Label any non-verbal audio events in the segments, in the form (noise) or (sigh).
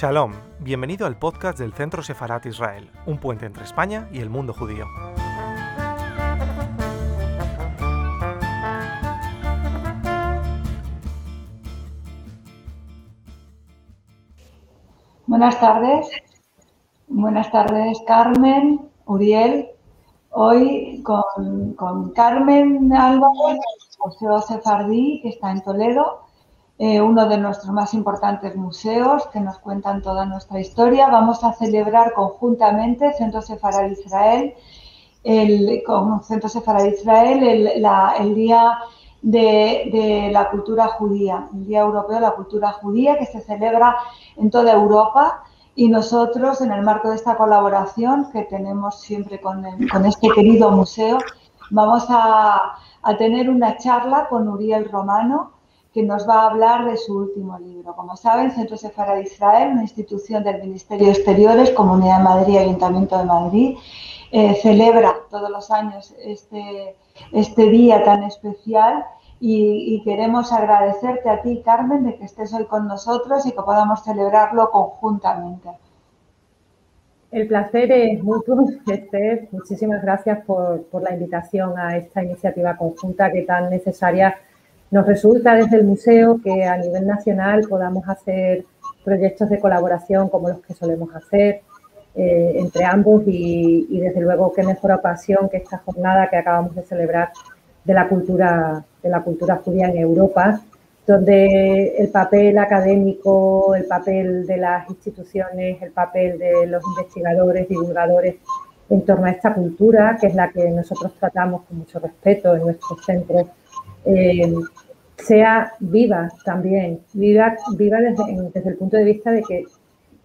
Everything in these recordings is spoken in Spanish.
Shalom, bienvenido al podcast del Centro Sefarat Israel, un puente entre España y el mundo judío. Buenas tardes, buenas tardes Carmen, Uriel. Hoy con, con Carmen Álvarez, Museo Sefardí, que está en Toledo, eh, uno de nuestros más importantes museos que nos cuentan toda nuestra historia. Vamos a celebrar conjuntamente Centro Sefarad Israel, el, con Centro Sefarad Israel, el, Día de, la Cultura Judía, el Día Europeo de la Cultura Judía que se celebra en toda Europa. Y nosotros, en el marco de esta colaboración que tenemos siempre con, con este querido museo, vamos a, a tener una charla con Uriel Romano, que nos va a hablar de su último libro. Como saben, Centro Sefara de Israel, una institución del Ministerio de Exteriores, Comunidad de Madrid, Ayuntamiento de Madrid, eh, celebra todos los años este, este día tan especial y, queremos agradecerte a ti, Carmen, de que estés hoy con nosotros y que podamos celebrarlo conjuntamente. El placer es mutuo, Esther. Muchísimas gracias por, por la invitación a esta iniciativa conjunta que tan necesaria nos resulta desde el museo que a nivel nacional podamos hacer proyectos de colaboración como los que solemos hacer eh, entre ambos y, y, desde luego qué mejor ocasión que esta jornada que acabamos de celebrar de la cultura de la cultura judía en Europa, donde el papel académico, el papel de las instituciones, el papel de los investigadores, divulgadores en torno a esta cultura, que es la que nosotros tratamos con mucho respeto en nuestros centros eh, sea viva también, viva, viva desde, desde, el punto de vista de que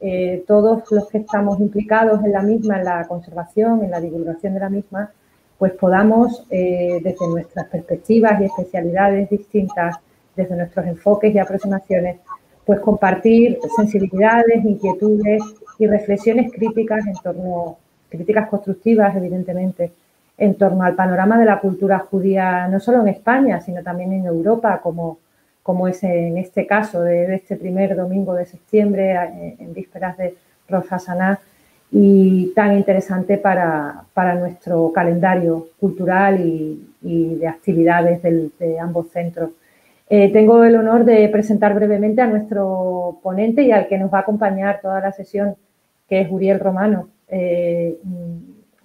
eh, todos los que estamos implicados en la misma, en la conservación, en la divulgación de la misma, pues podamos, eh, desde nuestras perspectivas y especialidades distintas, desde nuestros enfoques y aproximaciones, pues compartir sensibilidades, inquietudes y reflexiones críticas en torno, críticas constructivas, evidentemente, en torno al panorama de la cultura judía, no solo en España, sino también en Europa, como, como es en este caso de, de este primer domingo de septiembre, en, vísperas de Rosh y tan interesante para, para nuestro calendario cultural y, y de actividades de ambos centros. Eh, tengo el honor de presentar brevemente a nuestro ponente y al que nos va a acompañar toda la sesión, que es Uriel Romano, eh,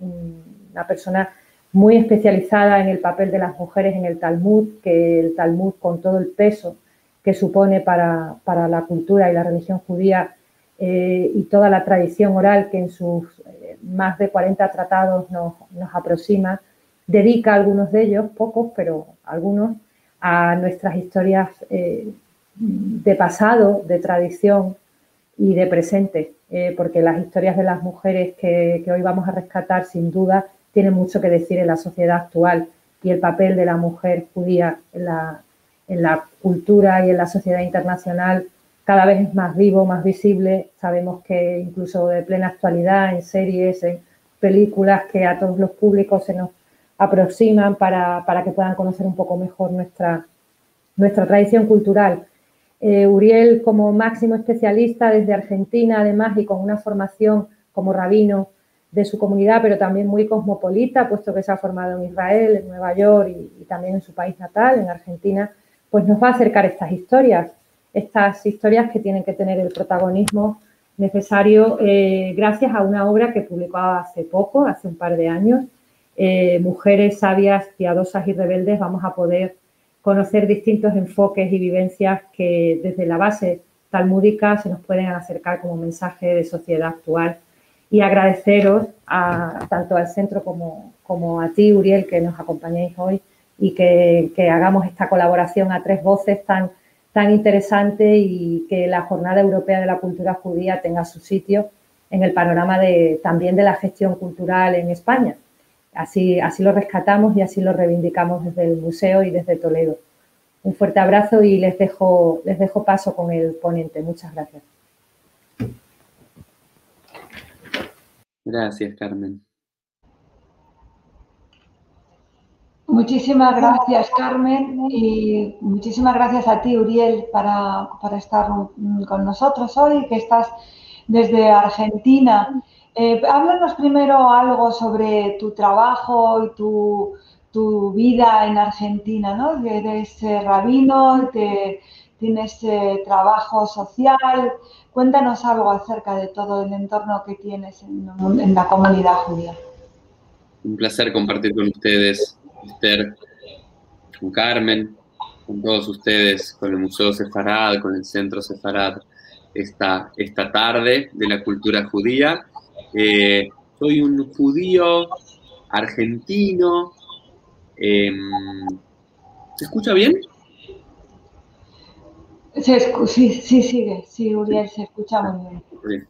una persona muy especializada en el papel de las mujeres en el Talmud, que el Talmud con todo el peso que supone para, para la cultura y la religión judía eh, y toda la tradición oral que en sus eh, más de 40 tratados nos, nos, aproxima, dedica algunos de ellos, pocos, pero algunos, a nuestras historias eh, de pasado, de tradición y de presente, porque las historias de las mujeres que hoy vamos a rescatar, sin duda, tiene mucho que decir en la sociedad actual y el papel de la mujer judía en la, en la cultura y en la sociedad internacional cada vez es más vivo, más visible. Sabemos que incluso de plena actualidad, en series, en películas que a todos los públicos se nos aproximan para, para que puedan conocer un poco mejor nuestra, nuestra tradición cultural. Eh, Uriel, como máximo especialista desde Argentina, además, y con una formación como rabino de su comunidad, pero también muy cosmopolita, puesto que se ha formado en Israel, en Nueva York y, también en su país natal, en Argentina, pues nos va a acercar estas historias, estas historias que tienen que tener el protagonismo necesario eh, gracias a una obra que publicó hace poco, hace un par de años, eh, Mujeres sabias, piadosas y rebeldes, vamos a poder conocer distintos enfoques y vivencias que desde la base talmúdica se nos pueden acercar como mensaje de sociedad actual y agradeceros a, tanto al centro como, como, a ti, Uriel, que nos acompañéis hoy y que, que, hagamos esta colaboración a tres voces tan, tan interesante y que la Jornada Europea de la Cultura Judía tenga su sitio en el panorama de, también de la gestión cultural en España. Así, así lo rescatamos y así lo reivindicamos desde el museo y desde Toledo. Un fuerte abrazo y les dejo, les dejo paso con el ponente. Muchas gracias. Gracias, Carmen. Muchísimas gracias, Carmen, y muchísimas gracias a ti, Uriel, para, estar con nosotros hoy, que estás desde Argentina. Eh, háblanos primero algo sobre tu trabajo y tu, vida en Argentina, ¿no? Eres eh, rabino, tienes eh, trabajo social. Cuéntanos algo acerca de todo el entorno que tienes en la comunidad judía. Un placer compartir con ustedes Esther, con Carmen, con todos ustedes, con el Museo Sefarad, con el Centro Sefarad, esta, esta tarde de la cultura judía. Eh, soy un judío argentino. Em, ¿Se escucha bien? Sí, sí, sigue. Sí, Uriel, se escucha muy bien.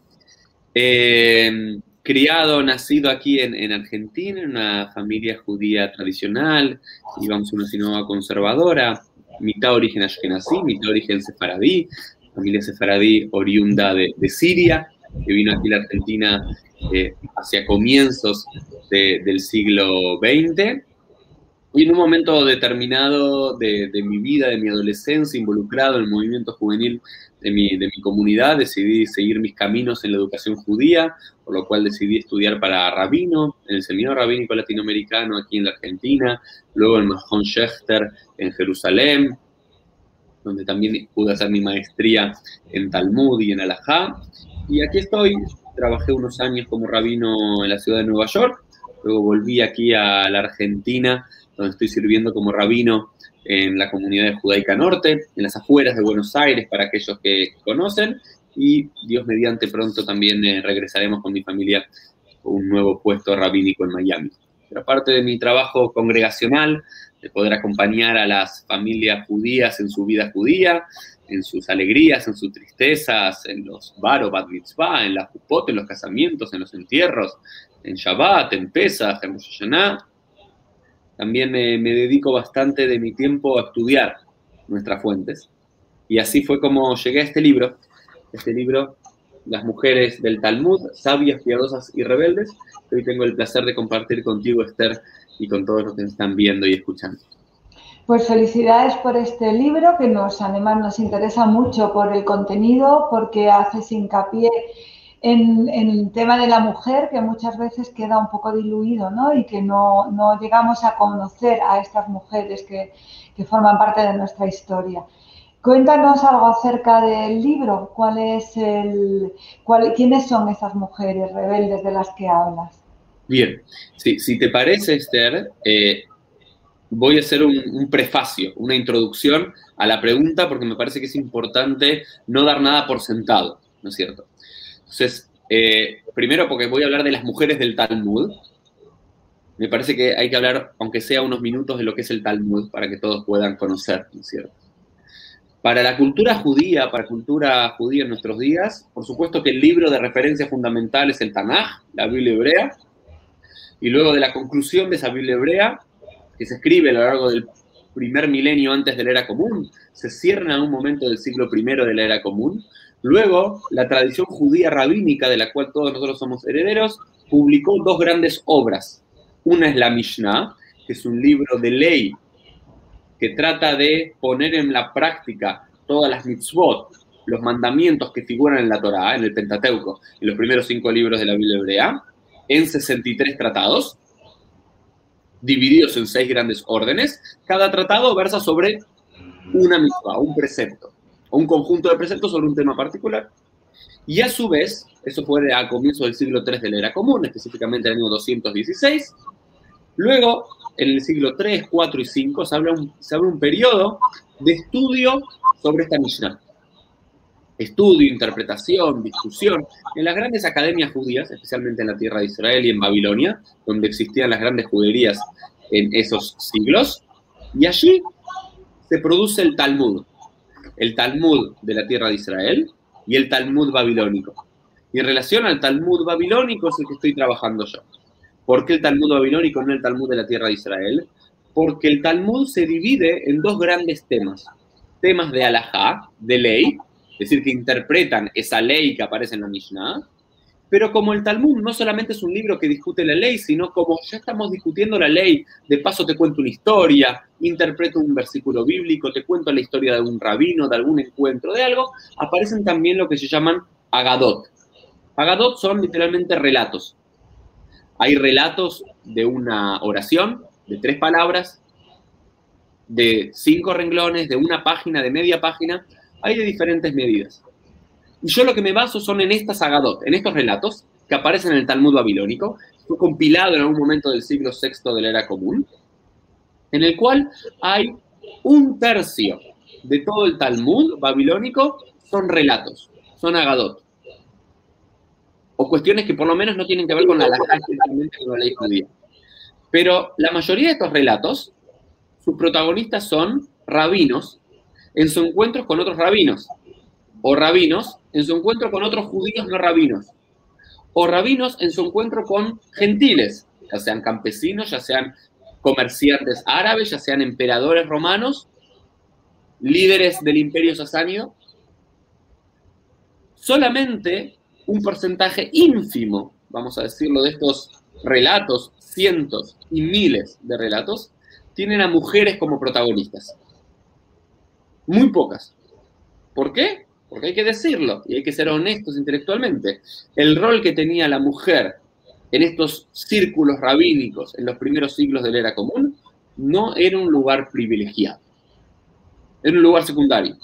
Eh, criado, nacido aquí en, Argentina, en una familia judía tradicional, íbamos a una sinagoga conservadora, mitad origen ashkenazí, mitad origen sefaradí, familia sefaradí oriunda de, Siria, que vino aquí a la Argentina eh, hacia comienzos del siglo XX. Y en un momento determinado de, mi vida, de mi adolescencia, involucrado en el movimiento juvenil de mi, de mi comunidad, decidí seguir mis caminos en la educación judía, por lo cual decidí estudiar para rabino, en el Seminario Rabínico Latinoamericano aquí en la Argentina, luego en Mahon Schechter en Jerusalén, donde también pude hacer mi maestría en Talmud y en Alajá. Y aquí estoy, trabajé unos años como rabino en la ciudad de Nueva York, luego volví aquí a la Argentina, donde estoy sirviendo como rabino en la comunidad judaica norte, en las afueras de Buenos Aires, para aquellos que conocen, y Dios mediante pronto también eh, regresaremos con mi familia a un nuevo puesto rabínico en Miami. Pero aparte de mi trabajo congregacional, de poder acompañar a las familias judías en su vida judía, en sus alegrías, en sus tristezas, en los bar o bat mitzvah, en la jupot, en los casamientos, en los entierros, en Shabbat, en Pesach, en Rosh también me, dedico bastante de mi tiempo a estudiar nuestras fuentes. Y así fue como llegué a este libro, este libro, Las mujeres del Talmud, sabias, piadosas y rebeldes, hoy tengo el placer de compartir contigo, Esther, y con todos los que están viendo y escuchando. Pues felicidades por este libro que nos además nos interesa mucho por el contenido, porque haces hincapié en, el tema de la mujer, que muchas veces queda un poco diluido, ¿no? Y que no, llegamos a conocer a estas mujeres que, forman parte de nuestra historia. Cuéntanos algo acerca del libro. ¿Cuál es el, cuál, ¿Quiénes son esas mujeres rebeldes de las que hablas? Bien, si te parece, Esther, eh, voy a hacer un, un, prefacio, una introducción a la pregunta, porque me parece que es importante no dar nada por sentado, ¿no es cierto? Entonces, eh, primero porque voy a hablar de las mujeres del Talmud. Me parece que hay que hablar, aunque sea unos minutos, de lo que es el Talmud para que todos puedan conocer, ¿no es cierto? Para la cultura judía, para la cultura judía en nuestros días, por supuesto que el libro de referencia fundamental es el Tanaj, la Biblia hebrea, y luego de la conclusión de esa Biblia hebrea, que se escribe a lo largo del primer milenio antes de la era común, se cierra en un momento del siglo I de la era común, Luego, la tradición judía rabínica, de la cual todos nosotros somos herederos, publicó dos grandes obras. Una es la Mishnah, que es un libro de ley que trata de poner en la práctica todas las mitzvot, los mandamientos que figuran en la Torá, en el Pentateuco, en los primeros cinco libros de la Biblia hebrea, en 63 tratados, divididos en seis grandes órdenes. Cada tratado versa sobre una mitzvah, un precepto un conjunto de preceptos sobre un tema particular. Y a su vez, eso fue a comienzos del siglo III de la era común, específicamente en el año 216. Luego, en el siglo III, IV y V, se abre un, se abre un periodo de estudio sobre esta Mishnah. Estudio, interpretación, discusión. En las grandes academias judías, especialmente en la tierra de Israel y en Babilonia, donde existían las grandes juderías en esos siglos, y allí se produce el Talmud, el Talmud de la tierra de Israel y el Talmud babilónico. Y en relación al Talmud babilónico es el que estoy trabajando yo. ¿Por qué el Talmud babilónico no el Talmud de la tierra de Israel? Porque el Talmud se divide en dos grandes temas. Temas de alajá, de ley, es decir, que interpretan esa ley que aparece en la Mishnah, Pero como el Talmud no solamente es un libro que discute la ley, sino como ya estamos discutiendo la ley, de paso te cuento una historia, interpreto un versículo bíblico, te cuento la historia de un rabino, de algún encuentro, de algo, aparecen también lo que se llaman agadot. Agadot son literalmente relatos. Hay relatos de una oración, de tres palabras, de cinco renglones, de una página, de media página, hay de diferentes medidas. Y yo lo que me baso son en estas agadot, en estos relatos que aparecen en el Talmud babilónico, fue compilado en algún momento del siglo VI de la era común, en el cual hay un tercio de todo el Talmud babilónico son relatos, son agadot. O cuestiones que por lo menos no tienen que ver con la, ley judía. Pero la mayoría de estos relatos, sus protagonistas son rabinos en sus encuentros con otros rabinos, o rabinos en su encuentro con otros judíos no rabinos, o rabinos en su encuentro con gentiles, ya sean campesinos, ya sean comerciantes árabes, ya sean emperadores romanos, líderes del imperio sasáneo. Solamente un porcentaje ínfimo, vamos a decirlo, de estos relatos, cientos y miles de relatos, tienen a mujeres como protagonistas. Muy pocas. ¿Por qué? Porque hay que decirlo y hay que ser honestos intelectualmente. El rol que tenía la mujer en estos círculos rabínicos en los primeros siglos de la era común no era un lugar privilegiado. Era un lugar secundario.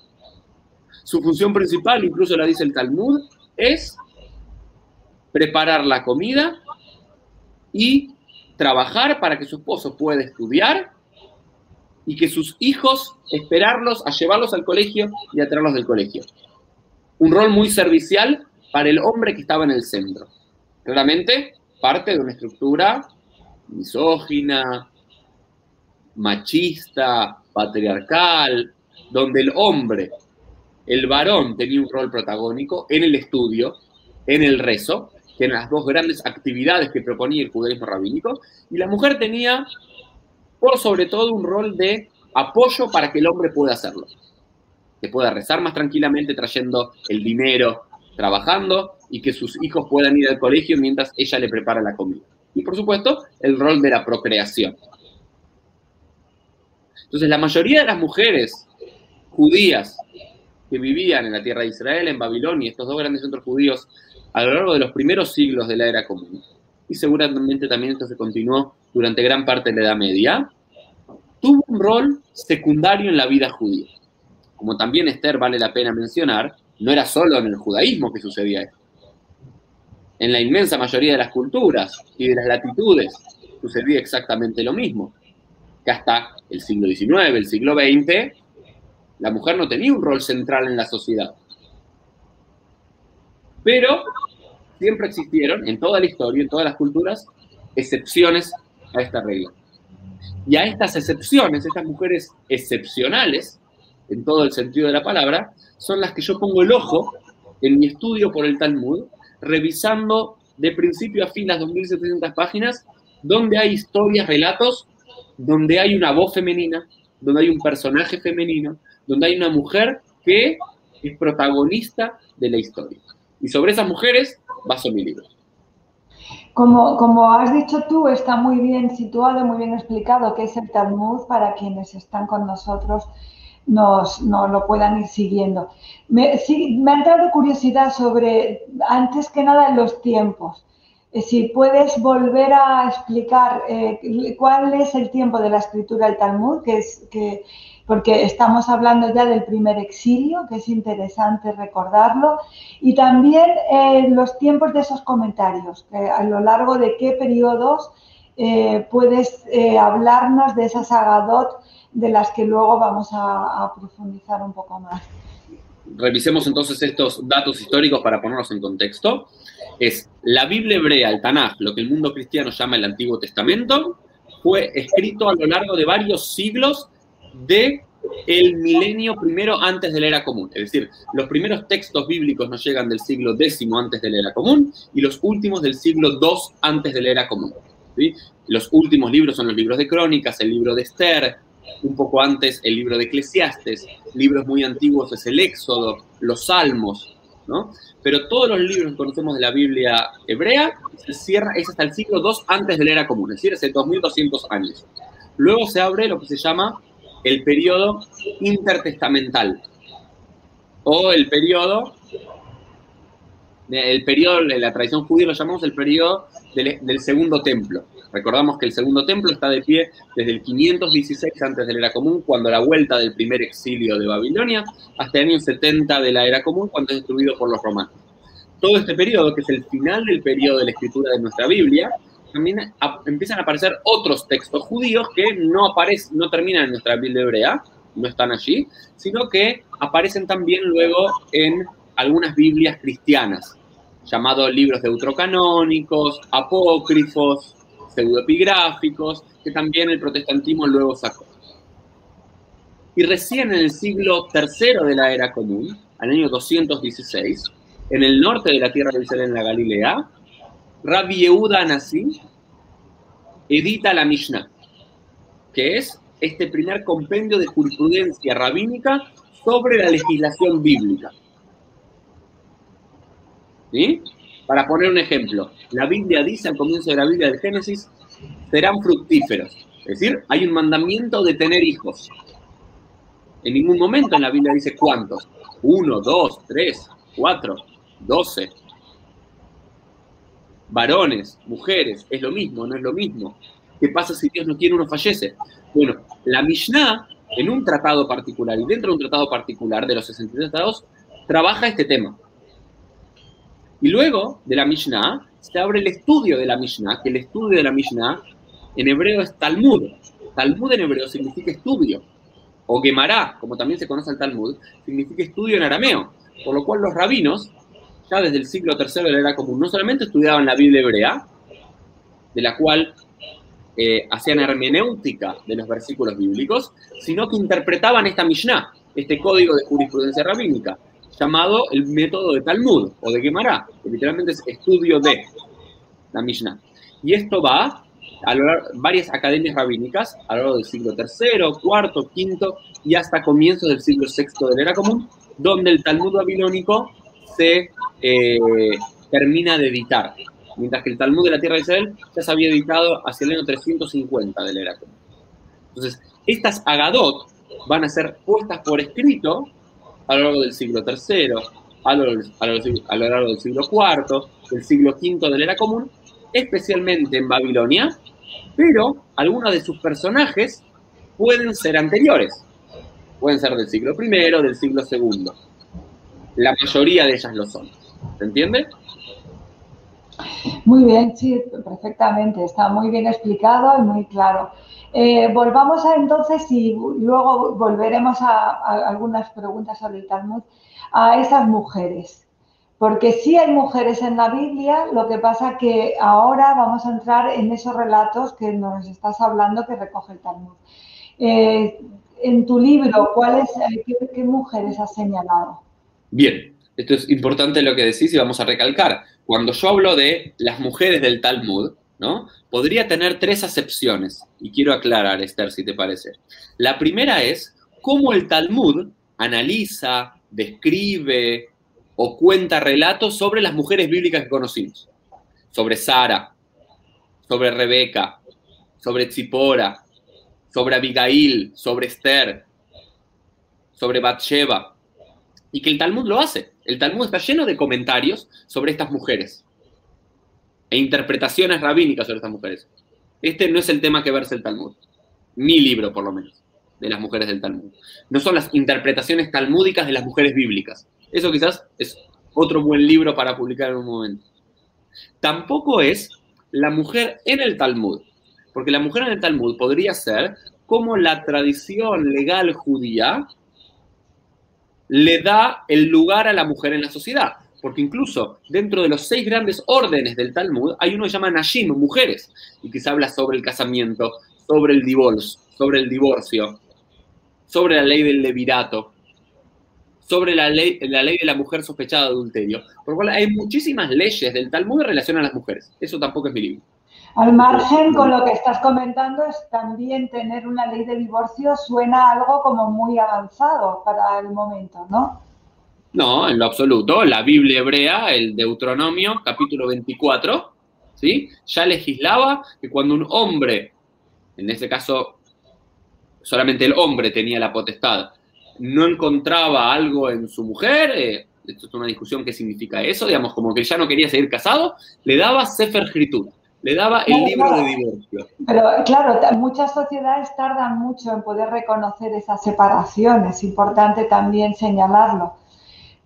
Su función principal, incluso la dice el Talmud, es preparar la comida y trabajar para que su esposo pueda estudiar y que sus hijos esperarlos a llevarlos al colegio y a traerlos del colegio un rol muy servicial para el hombre que estaba en el centro. Claramente, parte de una estructura misógina, machista, patriarcal, donde el hombre, el varón, tenía un rol protagónico en el estudio, en el rezo, que eran las dos grandes actividades que proponía el judaísmo rabínico, y la mujer tenía, por sobre todo, un rol de apoyo para que el hombre pueda hacerlo que pueda rezar más tranquilamente trayendo el dinero, trabajando y que sus hijos puedan ir al colegio mientras ella le prepara la comida. Y por supuesto, el rol de la procreación. Entonces, la mayoría de las mujeres judías que vivían en la tierra de Israel, en Babilonia, estos dos grandes centros judíos, a lo largo de los primeros siglos de la era común, y seguramente también esto se continuó durante gran parte de la Edad Media, tuvo un rol secundario en la vida judía como también Esther vale la pena mencionar, no era solo en el judaísmo que sucedía esto. En la inmensa mayoría de las culturas y de las latitudes sucedía exactamente lo mismo. Que hasta el siglo XIX, el siglo XX, la mujer no tenía un rol central en la sociedad. Pero siempre existieron en toda la historia, en todas las culturas, excepciones a esta regla. Y a estas excepciones, estas mujeres excepcionales, en todo el sentido de la palabra, son las que yo pongo el ojo en mi estudio por el Talmud, revisando de principio a fin las 2.700 páginas, donde hay historias, relatos, donde hay una voz femenina, donde hay un personaje femenino, donde hay una mujer que es protagonista de la historia. Y sobre esas mujeres baso mi libro. Como, como has dicho tú, está muy bien situado, muy bien explicado qué es el Talmud para quienes están con nosotros nos, lo puedan ir siguiendo. Me, me ha entrado curiosidad sobre, antes que nada, los tiempos. Eh, si puedes volver a explicar eh, cuál es el tiempo de la escritura del Talmud, que es que porque estamos hablando ya del primer exilio, que es interesante recordarlo, y también eh, los tiempos de esos comentarios, a lo largo de qué periodos puedes hablarnos de esas agadot de las que luego vamos a, profundizar un poco más. Revisemos entonces estos datos históricos para ponernos en contexto. Es la Biblia hebrea, el Tanaj, lo que el mundo cristiano llama el Antiguo Testamento, fue escrito a lo largo de varios siglos de el milenio primero antes de la era común. Es decir, los primeros textos bíblicos nos llegan del siglo X antes de la era común y los últimos del siglo II antes de la era común. Los últimos libros son los libros de crónicas, el libro de Esther, un poco antes el libro de Eclesiastes, libros muy antiguos es el Éxodo, los Salmos, ¿no? pero todos los libros que conocemos de la Biblia hebrea se cierra, es hasta el siglo II antes de la era común, es decir, hace 2200 años. Luego se abre lo que se llama el periodo intertestamental o el periodo el periodo la tradición judía lo llamamos el periodo del, del, segundo templo. Recordamos que el segundo templo está de pie desde el 516 antes de la era común, cuando la vuelta del primer exilio de Babilonia, hasta el año 70 de la era común, cuando es destruido por los romanos. Todo este periodo, que es el final del periodo de la escritura de nuestra Biblia, también empiezan a aparecer otros textos judíos que no aparecen, no terminan en nuestra Biblia hebrea, no están allí, sino que aparecen también luego en algunas Biblias cristianas, llamados libros deutrocanónicos, apócrifos, pseudoepigráficos, que también el protestantismo luego sacó. Y recién en el siglo III de la era común, al año 216, en el norte de la tierra de Israel, en la Galilea, Rabbi Yehuda Anasí edita la Mishnah, que es este primer compendio de jurisprudencia rabínica sobre la legislación bíblica. Para poner un ejemplo, la Biblia dice al comienzo de la Biblia del Génesis, serán fructíferos. Es decir, hay un mandamiento de tener hijos. En ningún momento en la Biblia dice cuántos. Uno, dos, tres, cuatro, doce. Varones, mujeres, es lo mismo, no es lo mismo. ¿Qué pasa si Dios no quiere uno fallece? Bueno, la Mishnah, en un tratado particular y dentro de un tratado particular de los 63 tratados, trabaja este tema. Y luego de la Mishnah se abre el estudio de la Mishnah, que el estudio de la Mishnah en hebreo es Talmud. Talmud en hebreo significa estudio. O Gemara, como también se conoce el Talmud, significa estudio en arameo. Por lo cual los rabinos, ya desde el siglo III de la era común, no solamente estudiaban la Biblia hebrea, de la cual eh, hacían hermenéutica de los versículos bíblicos, sino que interpretaban esta Mishnah, este código de jurisprudencia rabínica, llamado el método de Talmud o de Gemara, que literalmente es estudio de la Mishnah. Y esto va a lo largo, varias academias rabínicas a lo largo del siglo III, IV, V y hasta comienzos del siglo VI de la era común, donde el Talmud babilónico se eh, termina de editar, mientras que el Talmud de la tierra de Israel ya se había editado hacia el año 350 de la era común. Entonces, estas agadot van a ser puestas por escrito a lo largo del siglo III, a lo, largo del siglo IV, del siglo V de la era común, especialmente en Babilonia, pero algunos de sus personajes pueden ser anteriores. Pueden ser del siglo I, del siglo II. La mayoría de ellas lo son. ¿Se entiende? Muy bien, sí, perfectamente. Está muy bien explicado y muy claro. Eh, volvamos a entonces y luego volveremos a, algunas preguntas sobre el Talmud, a esas mujeres. Porque sí hay mujeres en la Biblia, lo que pasa que ahora vamos a entrar en esos relatos que nos estás hablando que recoge el Talmud. Eh, en tu libro, ¿cuáles, qué, qué mujeres has señalado? Bien, esto es importante lo que decís y vamos a recalcar. Cuando yo hablo de las mujeres del Talmud, ¿no? Podría tener tres acepciones, y quiero aclarar, Esther, si te parece. La primera es cómo el Talmud analiza, describe o cuenta relatos sobre las mujeres bíblicas que conocimos. Sobre Sara, sobre Rebeca, sobre Tzipora, sobre Abigail, sobre Esther, sobre Bathsheba. Y que el Talmud lo hace. El Talmud está lleno de comentarios sobre estas mujeres e interpretaciones rabínicas sobre estas mujeres. Este no es el tema que verse el Talmud. Mi libro, por lo menos, de las mujeres del Talmud. No son las interpretaciones talmúdicas de las mujeres bíblicas. Eso quizás es otro buen libro para publicar en un momento. Tampoco es la mujer en el Talmud, porque la mujer en el Talmud podría ser como la tradición legal judía le da el lugar a la mujer en la sociedad porque incluso dentro de los seis grandes órdenes del Talmud hay uno que se llama Nashim, mujeres, y que se habla sobre el casamiento, sobre el divorcio, sobre el divorcio, sobre la ley del levirato, sobre la ley, la ley de la mujer sospechada de adulterio. Por lo cual hay muchísimas leyes del Talmud en relación a las mujeres. Eso tampoco es mi libro. Al margen, con lo que estás comentando, es también tener una ley de divorcio suena algo como muy avanzado para el momento, ¿no? No, en lo absoluto. La Biblia hebrea, el Deuteronomio, capítulo 24, ¿sí? Ya legislaba que cuando un hombre, en este caso solamente el hombre tenía la potestad, no encontraba algo en su mujer, eh, esto es una discusión qué significa eso, digamos, como que ya no quería seguir casado, le daba Sefer Hritud, le daba el libro de divorcio. Pero claro, muchas sociedades tardan mucho en poder reconocer esa separación, es importante también señalarlo.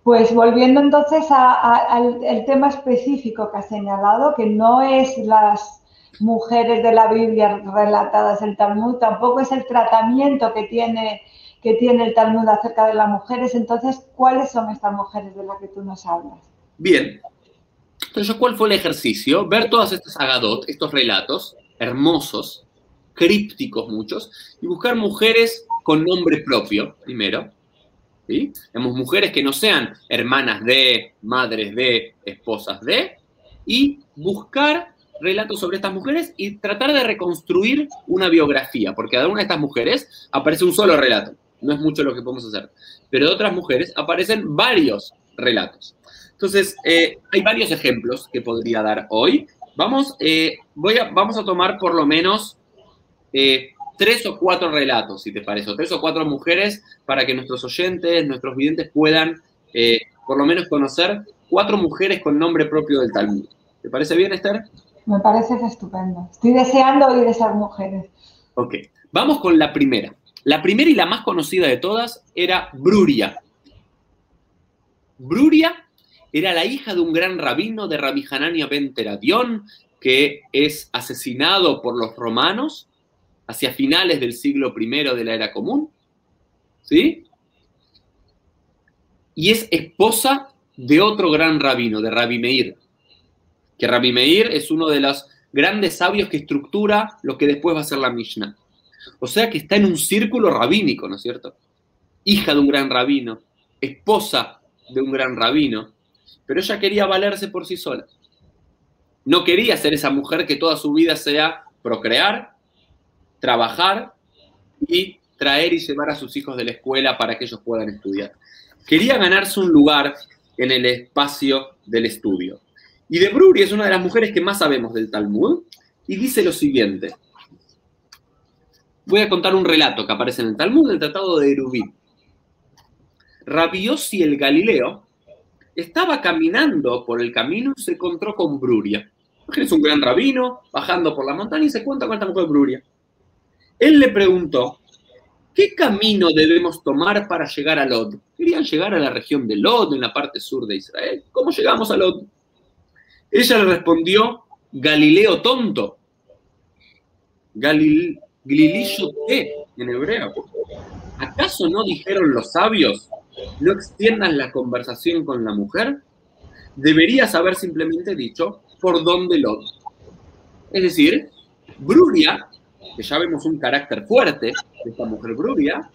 Pues volviendo entonces al tema específico que ha señalado, que no es las mujeres de la Biblia relatadas en Talmud, tampoco es el tratamiento que tiene que tiene el Talmud acerca de las mujeres. Entonces, ¿cuáles son estas mujeres de las que tú nos hablas? Bien. Entonces, ¿cuál fue el ejercicio? Ver todas estas agadot, estos relatos hermosos, crípticos muchos, y buscar mujeres con nombre propio, primero. ¿Sí? mujeres que no sean hermanas de, madres de, esposas de, y buscar relatos sobre estas mujeres y tratar de reconstruir una biografía, porque de una de estas mujeres aparece un solo relato no es mucho lo que podemos hacer. Pero de otras mujeres aparecen varios relatos. Entonces, eh, hay varios ejemplos que podría dar hoy. Vamos, eh, voy a, vamos a tomar por lo menos eh, tres o cuatro relatos, si te parece, o tres o cuatro mujeres para que nuestros oyentes, nuestros videntes puedan por lo menos conocer cuatro mujeres con nombre propio del Talmud. ¿Te parece bien, Esther? Me parece estupendo. Estoy deseando oír esas mujeres. Ok, vamos con la primera. La primera y la más conocida de todas era Bruria. Bruria era la hija de un gran rabino de Rabbi Hanania ben Teradion, que es asesinado por los romanos hacia finales del siglo I de la era común. ¿Sí? Y es esposa de otro gran rabino, de Rabbi Meir. Que Rabbi Meir es uno de los grandes sabios que estructura lo que después va a ser la Mishnah. O sea que está en un círculo rabínico, ¿no es cierto? Hija de un gran rabino, esposa de un gran rabino, pero ella quería valerse por sí sola. No quería ser esa mujer que toda su vida sea procrear, trabajar y traer y llevar a sus hijos de la escuela para que ellos puedan estudiar. Quería ganarse un lugar en el espacio del estudio. Y de Bruri es una de las mujeres que más sabemos del Talmud y dice lo siguiente voy a contar un relato que aparece en el Talmud del Tratado de Erubín. Rabiosi el Galileo estaba caminando por el camino y se encontró con Bruria. Es un gran rabino bajando por la montaña y se cuenta con esta mujer Bruria. Él le preguntó, ¿qué camino debemos tomar para llegar a Lod? Querían llegar a la región de Lod, en la parte sur de Israel. ¿Cómo llegamos a Lod? Ella le respondió, Galileo tonto. Te en hebreo. ¿Acaso no dijeron los sabios, no extiendan la conversación con la mujer? Deberías haber simplemente dicho, ¿por dónde lo? Es decir, Bruria, que ya vemos un carácter fuerte de esta mujer Bruria,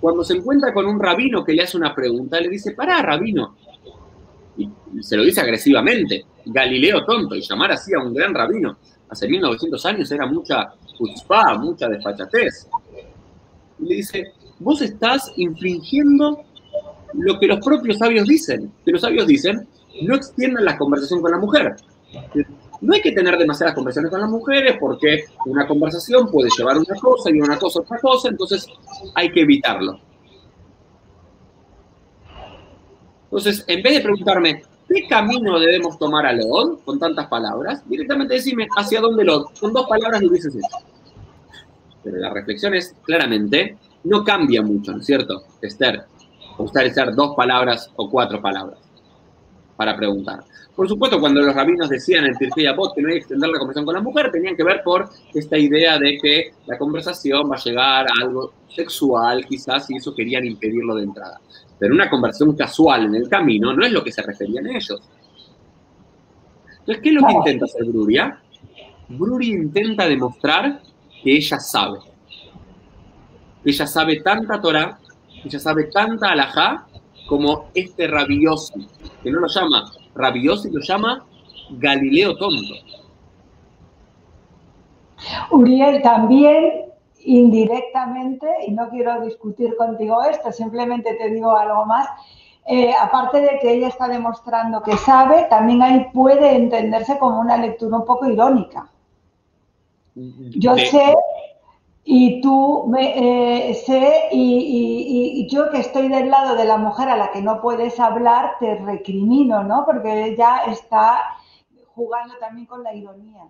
cuando se encuentra con un rabino que le hace una pregunta, le dice, pará, rabino. Y se lo dice agresivamente, Galileo tonto, y llamar así a un gran rabino hace 1900 años era mucha mucha desfachatez. Y le dice, vos estás infringiendo lo que los propios sabios dicen. Que los sabios dicen, no extiendan la conversación con la mujer. No hay que tener demasiadas conversaciones con las mujeres porque una conversación puede llevar una cosa y una cosa otra cosa, entonces hay que evitarlo. Entonces, en vez de preguntarme, ¿qué camino debemos tomar a Lod? Con tantas palabras, directamente decime, ¿hacia dónde Lod? Con dos palabras lo hubieses hecho. Pero la reflexión es, claramente, no cambia mucho, ¿no es cierto, Esther? Usar dos palabras o cuatro palabras para preguntar. Por supuesto, cuando los rabinos decían en Pirkei Avot que no hay que extender la conversación con la mujer, tenían que ver por esta idea de que la conversación va a llegar a algo sexual, quizás, y eso querían impedirlo de entrada. Pero una conversación casual en el camino no es lo que se referían ellos. Entonces, ¿qué es lo que intenta hacer Bruria? Bruria intenta demostrar que ella sabe. Ella sabe tanta Torah, ella sabe tanta alajá como este rabiosi, que no lo llama rabiosi, lo llama Galileo tonto. Uriel, también indirectamente, y no quiero discutir contigo esto, simplemente te digo algo más, eh, aparte de que ella está demostrando que sabe, también ahí puede entenderse como una lectura un poco irónica. Yo sé y tú me, eh, sé y, yo que estoy del lado de la mujer a la que no puedes hablar, te recrimino, ¿no? Porque ella está jugando también con la ironía.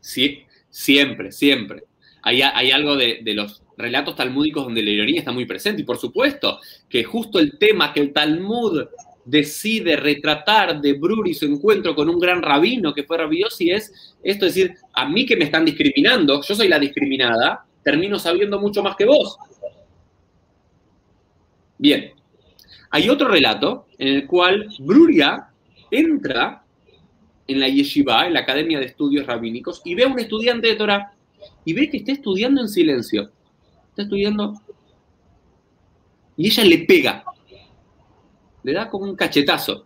Sí, siempre, siempre. Hay, hay algo de, de, los relatos talmúdicos donde la ironía está muy presente y por supuesto que justo el tema que el Talmud decide retratar de Bruri su encuentro con un gran rabino que fue rabiosi es esto, es decir, a mí que me están discriminando, yo soy la discriminada, termino sabiendo mucho más que vos. Bien, hay otro relato en el cual Bruria entra en la yeshiva, en la Academia de Estudios Rabínicos, y ve a un estudiante de Torah y ve que está estudiando en silencio. Está estudiando. Y ella le pega. Le da como un cachetazo.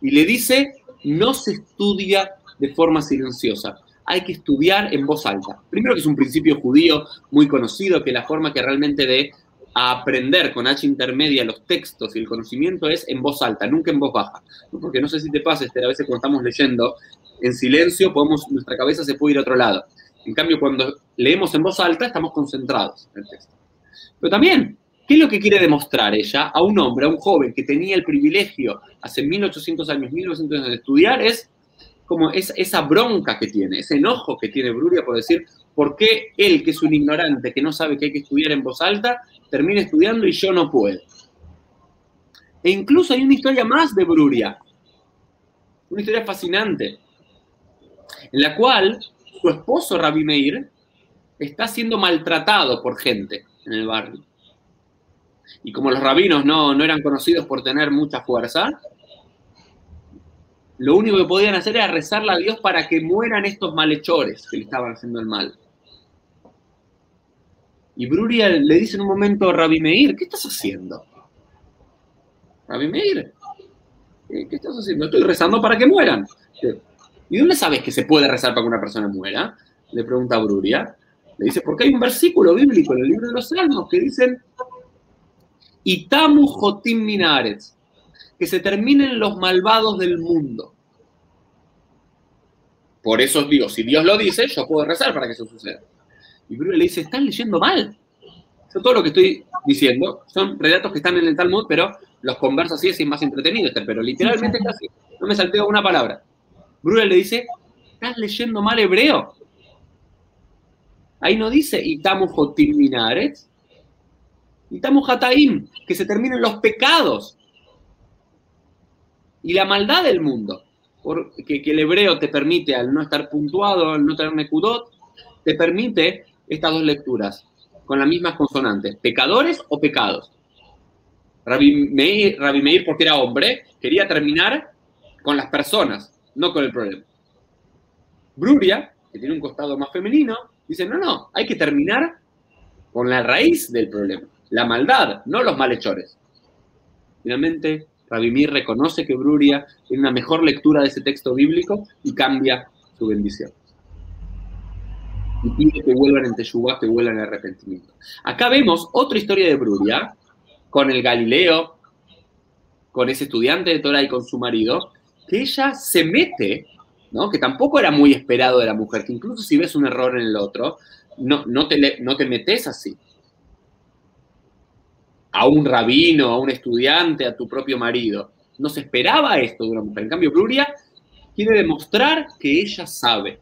Y le dice, no se estudia de forma silenciosa, hay que estudiar en voz alta. Primero que es un principio judío muy conocido, que la forma que realmente de aprender con H intermedia los textos y el conocimiento es en voz alta, nunca en voz baja. Porque no sé si te pasa, Esther, a veces cuando estamos leyendo en silencio, podemos, nuestra cabeza se puede ir a otro lado. En cambio, cuando leemos en voz alta, estamos concentrados en el texto. Pero también ¿Qué es lo que quiere demostrar ella a un hombre, a un joven que tenía el privilegio hace 1800 años, 1900 años de estudiar? Es como esa bronca que tiene, ese enojo que tiene Bruria por decir, ¿por qué él, que es un ignorante, que no sabe que hay que estudiar en voz alta, termina estudiando y yo no puedo? E incluso hay una historia más de Bruria, una historia fascinante, en la cual su esposo Rabbi Meir está siendo maltratado por gente en el barrio. Y como los rabinos no, no eran conocidos por tener mucha fuerza, lo único que podían hacer era rezarle a Dios para que mueran estos malhechores que le estaban haciendo el mal. Y Bruria le dice en un momento a Rabbi Meir, ¿qué estás haciendo? Rabbi Meir, ¿qué estás haciendo? Estoy rezando para que mueran. ¿Y dónde sabes que se puede rezar para que una persona muera? Le pregunta Bruria. Le dice, porque hay un versículo bíblico en el libro de los Salmos que dicen, Itamu Jotim Minares, que se terminen los malvados del mundo. Por eso digo, si Dios lo dice, yo puedo rezar para que eso suceda. Y Bruno le dice, están leyendo mal. Eso todo lo que estoy diciendo son relatos que están en el Talmud, pero los converso así es más entretenido, este, pero literalmente está así. No me salteo una palabra. Bruno le dice, estás leyendo mal hebreo. Ahí no dice Itamu Jotim Minares, y Hataim, que se terminen los pecados y la maldad del mundo. Porque que el hebreo te permite, al no estar puntuado, al no tener nekudot, te permite estas dos lecturas con las mismas consonantes, pecadores o pecados. Rabbi Meir, Rabbi Meir, porque era hombre, quería terminar con las personas, no con el problema. Bruria, que tiene un costado más femenino, dice, no, no, hay que terminar con la raíz del problema la maldad, no los malhechores. Finalmente, Rabimir reconoce que Bruria tiene una mejor lectura de ese texto bíblico y cambia su bendición. Y pide que vuelvan en Teshuvah, que vuelvan en arrepentimiento. Acá vemos otra historia de Bruria con el Galileo, con ese estudiante de Torah y con su marido, que ella se mete, ¿no? que tampoco era muy esperado de la mujer, que incluso si ves un error en el otro, no, no, te, no te metes así a un rabino, a un estudiante, a tu propio marido. No se esperaba esto de una mujer. En cambio, Bruria quiere demostrar que ella sabe.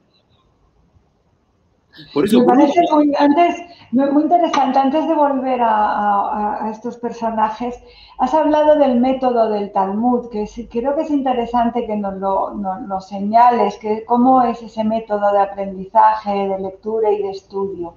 Por eso, Me parece muy, antes, muy interesante, antes de volver a, estos personajes, has hablado del método del Talmud, que creo que es interesante que nos lo, nos señales, que cómo es ese método de aprendizaje, de lectura y de estudio.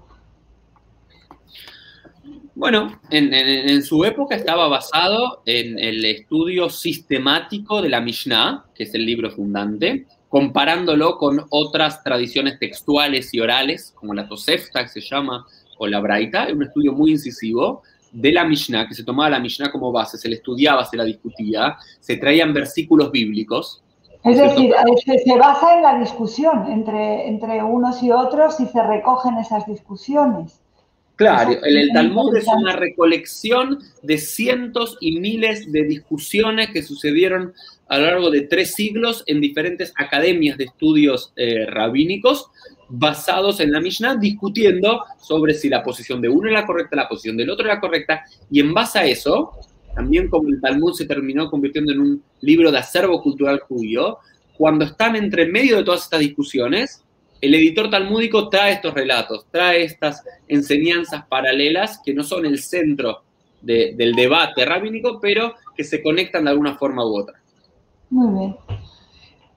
Bueno, en, su época estaba basado en el estudio sistemático de la Mishnah, que es el libro fundante, comparándolo con otras tradiciones textuales y orales, como la Tosefta, que se llama, o la Braita, un estudio muy incisivo de la Mishnah, que se tomaba la Mishnah como base, se le estudiaba, se la discutía, se traían versículos bíblicos. Es decir, se, se basa en la discusión entre, entre unos y otros y se recogen esas discusiones. Claro, el, el Talmud es una recolección de cientos y miles de discusiones que sucedieron a lo largo de tres siglos en diferentes academias de estudios eh, rabínicos basados en la Mishnah, discutiendo sobre si la posición de uno era correcta, la posición del otro era correcta, y en base a eso, también como el Talmud se terminó convirtiendo en un libro de acervo cultural judío, cuando están entre medio de todas estas discusiones, el editor talmúdico trae estos relatos, trae estas enseñanzas paralelas que no son el centro de, del debate rabínico, pero que se conectan de alguna forma u otra. Muy bien.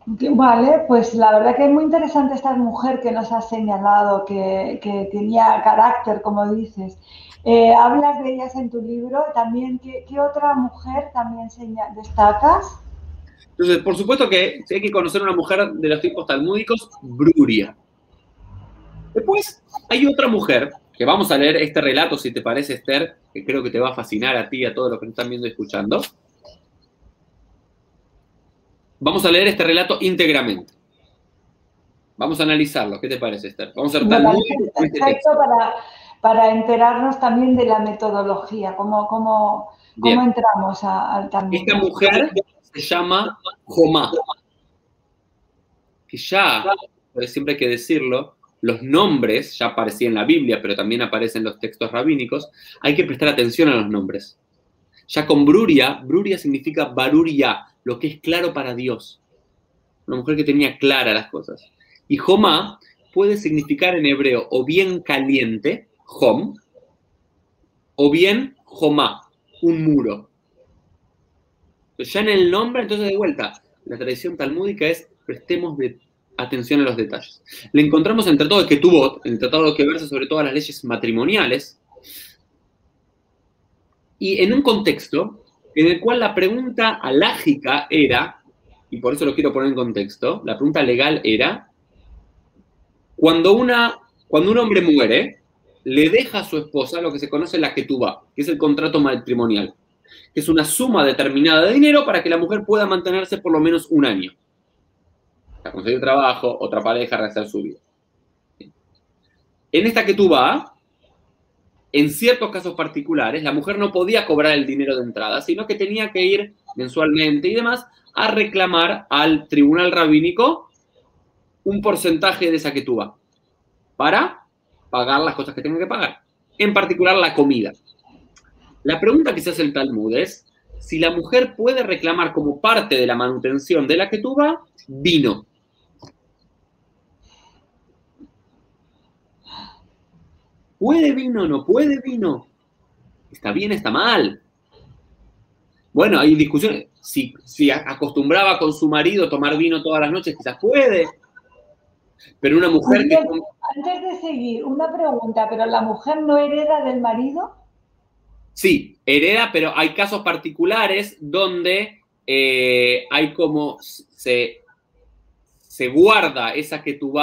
Vale, pues la verdad que es muy interesante esta mujer que nos has señalado, que, tenía carácter, como dices. Eh, hablas de ellas en tu libro. También, ¿qué, otra mujer también destacas? Entonces, por supuesto que hay que conocer una mujer de los tiempos talmúdicos, Bruria. Después hay otra mujer, que vamos a leer este relato, si te parece, Esther, que creo que te va a fascinar a ti y a todos los que nos están viendo y escuchando. Vamos a leer este relato íntegramente. Vamos a analizarlo. ¿Qué te parece, Esther? Vamos a ser talmúdicos. Perfecto para, para enterarnos también de la metodología, cómo, cómo, cómo entramos a, al. Esta mujer se llama Jomá. Que ya, siempre hay que decirlo, los nombres, ya aparecía en la Biblia, pero también aparecen en los textos rabínicos, hay que prestar atención a los nombres. Ya con Bruria, Bruria significa Baruria, lo que es claro para Dios. Una mujer que tenía claras las cosas. Y Jomá puede significar en hebreo o bien caliente, Jom, o bien Jomá, un muro. Ya en el nombre, entonces de vuelta, la tradición talmúdica es prestemos atención a los detalles. Le encontramos en el Tratado de Ketubot, en el Tratado que versa sobre todas las leyes matrimoniales, y en un contexto en el cual la pregunta alágica era, y por eso lo quiero poner en contexto, la pregunta legal era, cuando, una, cuando un hombre muere, le deja a su esposa lo que se conoce la ketubá, que es el contrato matrimonial que es una suma determinada de dinero para que la mujer pueda mantenerse por lo menos un año. Para conseguir trabajo, otra pareja, realizar su vida. En esta que tú vas, en ciertos casos particulares, la mujer no podía cobrar el dinero de entrada, sino que tenía que ir mensualmente y demás a reclamar al tribunal rabínico un porcentaje de esa que tú vas para pagar las cosas que tenga que pagar, en particular la comida. La pregunta que se hace el Talmud es si la mujer puede reclamar como parte de la manutención de la que tuva vino. ¿Puede vino o no puede vino? ¿Está bien, está mal? Bueno, hay discusiones. Si, si acostumbraba con su marido a tomar vino todas las noches, quizás puede. Pero una mujer que... Antes de seguir, una pregunta, ¿pero la mujer no hereda del marido? Sí, hereda, pero hay casos particulares donde eh, hay como se, se guarda esa que tú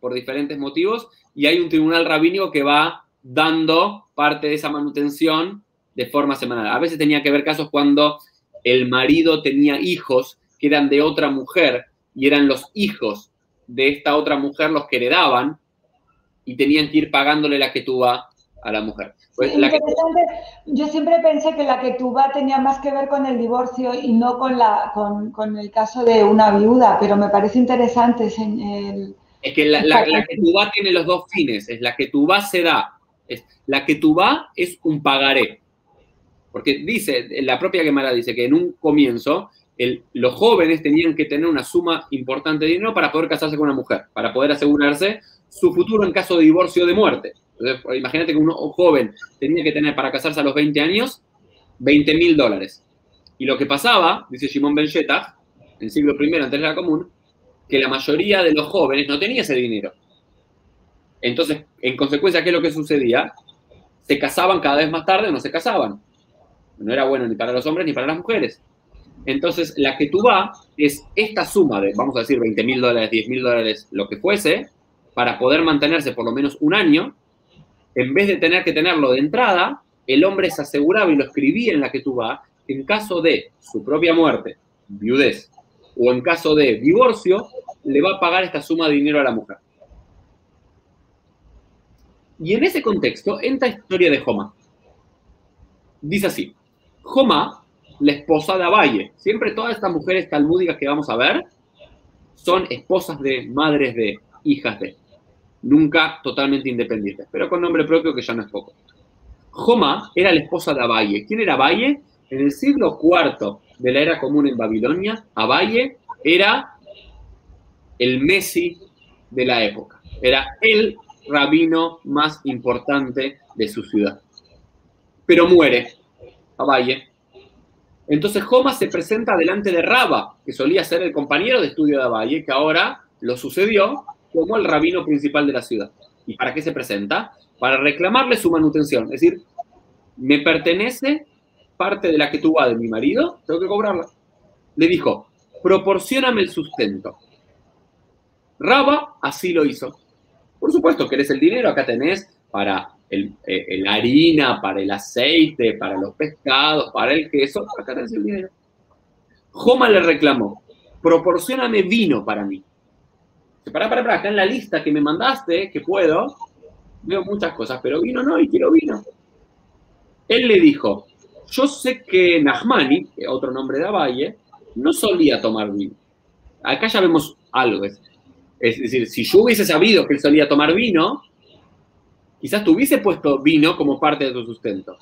por diferentes motivos y hay un tribunal rabínico que va dando parte de esa manutención de forma semanal. A veces tenía que ver casos cuando el marido tenía hijos que eran de otra mujer y eran los hijos de esta otra mujer los que heredaban y tenían que ir pagándole la que tú va a la mujer. Pues la que... Yo siempre pensé que la que tuba tenía más que ver con el divorcio y no con, la, con, el caso de una viuda, pero me parece interesante. El... Es que la, la, la que tuba tiene los dos fines, es la que tuba se da, es, la que tuba es un pagaré. Porque dice, la propia Gemara dice que en un comienzo el, los jóvenes tenían que tener una suma importante de dinero para poder casarse con una mujer, para poder asegurarse su futuro en caso de divorcio o de muerte. Imagínate que un joven tenía que tener para casarse a los 20 años 20 mil dólares. Y lo que pasaba, dice Shimon Ben en el siglo I antes de la común, que la mayoría de los jóvenes no tenía ese dinero. Entonces, en consecuencia, ¿qué es lo que sucedía? Se casaban cada vez más tarde o no se casaban. No era bueno ni para los hombres ni para las mujeres. Entonces, la que tú vas es esta suma de, vamos a decir, 20 mil dólares, 10 mil dólares, lo que fuese, para poder mantenerse por lo menos un año, en vez de tener que tenerlo de entrada, el hombre se aseguraba y lo escribía en la que tú vas, en caso de su propia muerte, viudez, o en caso de divorcio, le va a pagar esta suma de dinero a la mujer. Y en ese contexto entra la historia de Joma. Dice así, Joma, la esposa de Abaye, siempre todas estas mujeres talmúdicas que vamos a ver son esposas de, madres de, hijas de, nunca totalmente independientes, pero con nombre propio que ya no es poco. Joma era la esposa de Abaye. ¿Quién era Abaye? En el siglo IV de la era común en Babilonia, Abaye era el Messi de la época. Era el rabino más importante de su ciudad. Pero muere Abaye. Entonces Joma se presenta delante de Raba, que solía ser el compañero de estudio de Abaye, que ahora lo sucedió como el rabino principal de la ciudad. ¿Y para qué se presenta? Para reclamarle su manutención. Es decir, me pertenece parte de la que tuvo de mi marido, tengo que cobrarla. Le dijo, proporcioname el sustento. Raba así lo hizo. Por supuesto, querés el dinero, acá tenés para el, eh, la harina, para el aceite, para los pescados, para el queso, acá tenés el dinero. Joma le reclamó, proporcioname vino para mí. Para, para, para, acá en la lista que me mandaste, que puedo, veo muchas cosas, pero vino no, y quiero vino. Él le dijo, yo sé que Nahmani, otro nombre de Abaye, no solía tomar vino. Acá ya vemos algo. Es, es decir, si yo hubiese sabido que él solía tomar vino, quizás te hubiese puesto vino como parte de tu sustento.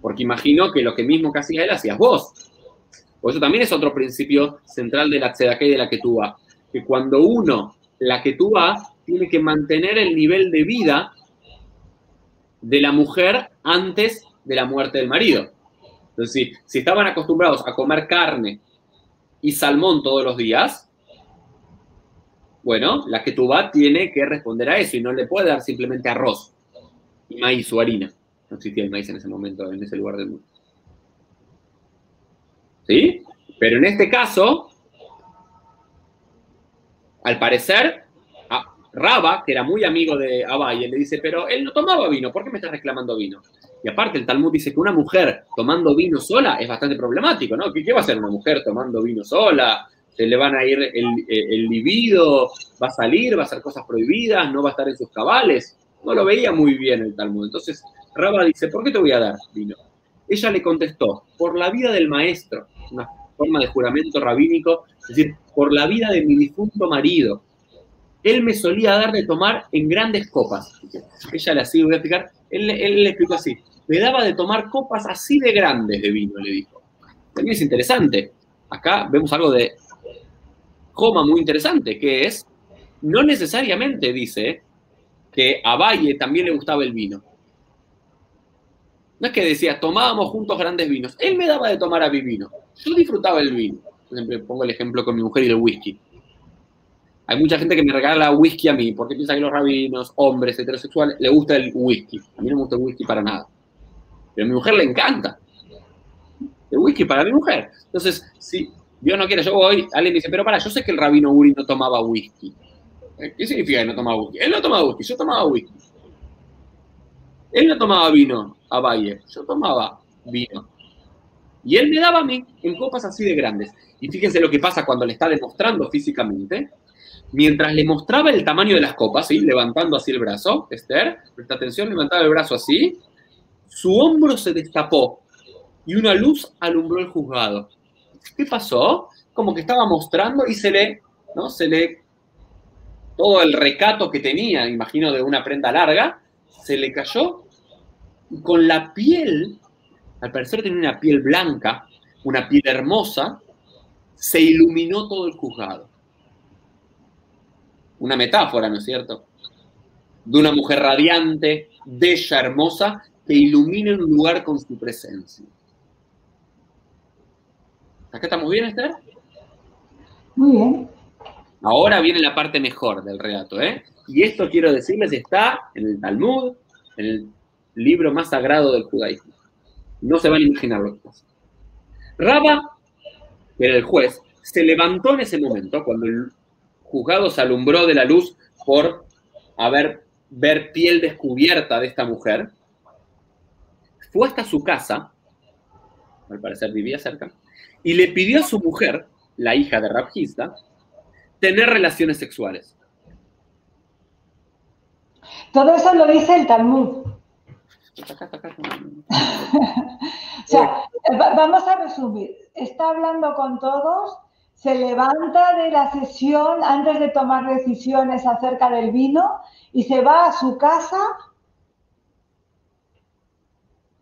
Porque imagino que lo que mismo que hacía él hacías vos. Por eso también es otro principio central de la tzedaké y de la ketúa. Que cuando uno, la ketúa, tiene que mantener el nivel de vida de la mujer antes de la muerte del marido. Entonces, si, si estaban acostumbrados a comer carne y salmón todos los días, bueno, la que va tiene que responder a eso y no le puede dar simplemente arroz y maíz o harina. No existía el maíz en ese momento, en ese lugar del mundo. ¿Sí? Pero en este caso, al parecer, Raba, que era muy amigo de Abaye, le dice, pero él no tomaba vino, ¿por qué me estás reclamando vino? Y aparte el Talmud dice que una mujer tomando vino sola es bastante problemático, ¿no? ¿Qué, va a hacer una mujer tomando vino sola? se le van a ir el, el, libido, va a salir, va a hacer cosas prohibidas, no va a estar en sus cabales. No lo veía muy bien el Talmud. Entonces Raba dice, ¿por qué te voy a dar vino? Ella le contestó, por la vida del maestro, una forma de juramento rabínico, es decir, por la vida de mi difunto marido. Él me solía dar de tomar en grandes copas. Ella le así, voy a explicar, él, él le explicó así, me daba de tomar copas así de grandes de vino, le dijo. También es interesante. Acá vemos algo de coma muy interesante, que es, no necesariamente dice que a Valle también le gustaba el vino. No es que decía, tomábamos juntos grandes vinos. Él me daba de tomar a mi vino. Yo disfrutaba el vino. Siempre pongo el ejemplo con mi mujer y el whisky. Hay mucha gente que me regala whisky a mí porque piensa que los rabinos, hombres heterosexuales, le gusta el whisky. A mí no me gusta el whisky para nada. Pero a mi mujer le encanta. El whisky para mi mujer. Entonces, si Dios no quiere, yo voy, alguien dice, pero para, yo sé que el rabino Uri no tomaba whisky. ¿Qué significa que no tomaba whisky? Él no tomaba whisky, yo tomaba whisky. Él no tomaba vino a Valle, yo tomaba vino. Y él me daba a mí en copas así de grandes. Y fíjense lo que pasa cuando le está demostrando físicamente. Mientras le mostraba el tamaño de las copas, ¿sí? levantando así el brazo, Esther, presta atención, levantaba el brazo así, su hombro se destapó y una luz alumbró el juzgado. ¿Qué pasó? Como que estaba mostrando y se le, ¿no? Se le, todo el recato que tenía, imagino, de una prenda larga, se le cayó con la piel, al parecer tenía una piel blanca, una piel hermosa, se iluminó todo el juzgado. Una metáfora, ¿no es cierto? De una mujer radiante, bella, hermosa, que ilumina un lugar con su presencia. ¿Acá estamos bien, Esther? Muy bien. Ahora viene la parte mejor del relato, ¿eh? Y esto quiero decirles, está en el Talmud, en el libro más sagrado del judaísmo. No se van a imaginar lo que pasa. Raba, que era el juez, se levantó en ese momento, cuando el juzgado se alumbró de la luz por haber ver piel descubierta de esta mujer, fue hasta su casa, al parecer vivía cerca, y le pidió a su mujer, la hija de Rabjista, tener relaciones sexuales. Todo eso lo dice el Talmud. (laughs) o sea, vamos a resumir. Está hablando con todos, se levanta de la sesión antes de tomar decisiones acerca del vino y se va a su casa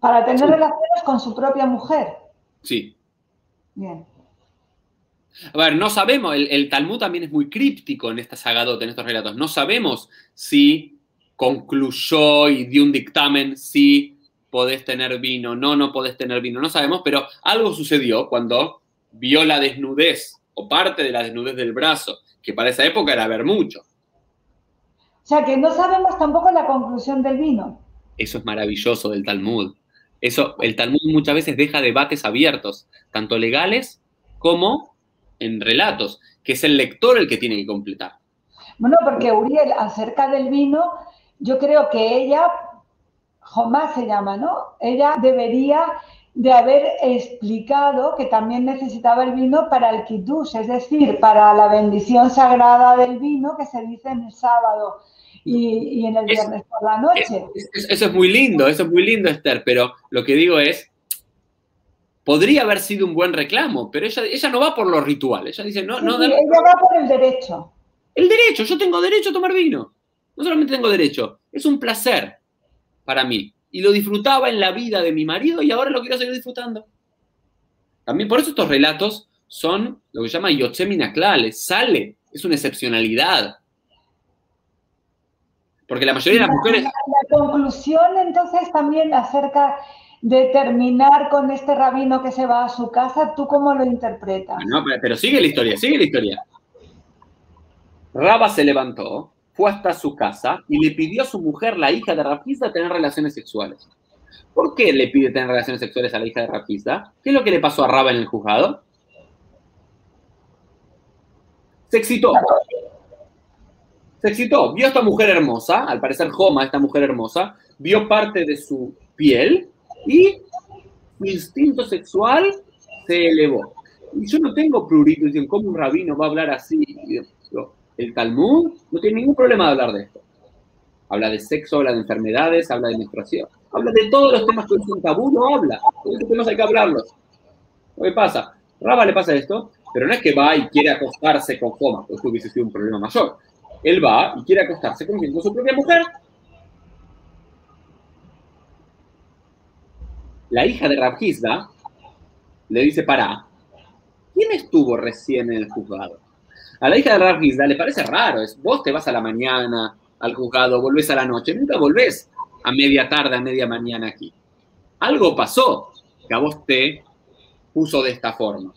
para tener relaciones con su propia mujer. Sí. Bien. A ver, no sabemos, el, Talmud también es muy críptico en esta sagadota, en estos relatos. No sabemos si concluyó y dio un dictamen si podés tener vino, no, no podés tener vino, no sabemos, pero algo sucedió cuando vio la desnudez o parte de la desnudez del brazo, que para esa época era ver mucho. O sea, que no sabemos tampoco la conclusión del vino. Eso es maravilloso del Talmud. Eso, el Talmud muchas veces deja debates abiertos, tanto legales como en relatos, que es el lector el que tiene que completar. Bueno, porque Uriel, acerca del vino, yo creo que ella, jamás se llama, ¿no? Ella debería de haber explicado que también necesitaba el vino para el kiddush, es decir, para la bendición sagrada del vino que se dice en el sábado y, en el viernes por la noche. eso es muy lindo, eso es muy lindo, Esther, pero lo que digo es, podría haber sido un buen reclamo, pero ella, ella no va por los rituales. Ella dice, no, no. ella va por el derecho. El derecho, yo tengo derecho a tomar vino. No solamente tengo derecho, es un placer para mí. Y lo disfrutaba en la vida de mi marido y ahora lo quiero seguir disfrutando. También por eso estos relatos son lo que se llama Yochemina sale, es una excepcionalidad. Porque la mayoría de las mujeres. La conclusión entonces también acerca de terminar con este rabino que se va a su casa, ¿tú cómo lo interpretas? No, pero sigue la historia, sigue la historia. Raba se levantó, fue hasta su casa y le pidió a su mujer, la hija de Rafizda, tener relaciones sexuales. ¿Por qué le pide tener relaciones sexuales a la hija de Rafizda? ¿Qué es lo que le pasó a Raba en el juzgado? Se excitó. Se excitó. Vio a esta mujer hermosa, al parecer Joma, esta mujer hermosa, vio parte de su piel y mi instinto sexual se elevó. Y yo no tengo dicen, ¿cómo un rabino va a hablar así? El Talmud no tiene ningún problema de hablar de esto. Habla de sexo, habla de enfermedades, habla de menstruación. Habla de todos los temas que son tabú, no habla. De estos temas hay que hablarlos. ¿Qué pasa? Raba le pasa esto, pero no es que va y quiere acostarse con Joma, esto hubiese sido un problema mayor. Él va y quiere acostarse con, su propia mujer La hija de Rabhizda le dice, para, ¿quién estuvo recién en el juzgado? A la hija de Rabhizda le parece raro, es, vos te vas a la mañana al juzgado, volvés a la noche, nunca volvés a media tarde, a media mañana aquí. Algo pasó que a vos te puso de esta forma.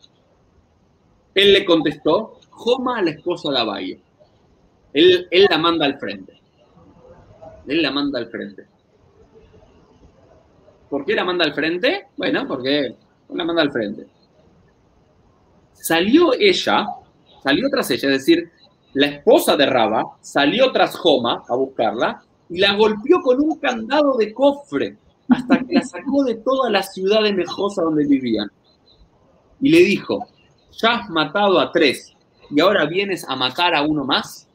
Él le contestó, Joma a la esposa de Abaye. Él, él la manda al frente. Él la manda al frente. ¿Por qué la manda al frente? Bueno, porque la manda al frente. Salió ella, salió tras ella, es decir, la esposa de Raba salió tras Joma a buscarla y la golpeó con un candado de cofre hasta que la sacó de toda la ciudad de Mejosa donde vivían. Y le dijo, ya has matado a tres y ahora vienes a matar a uno más.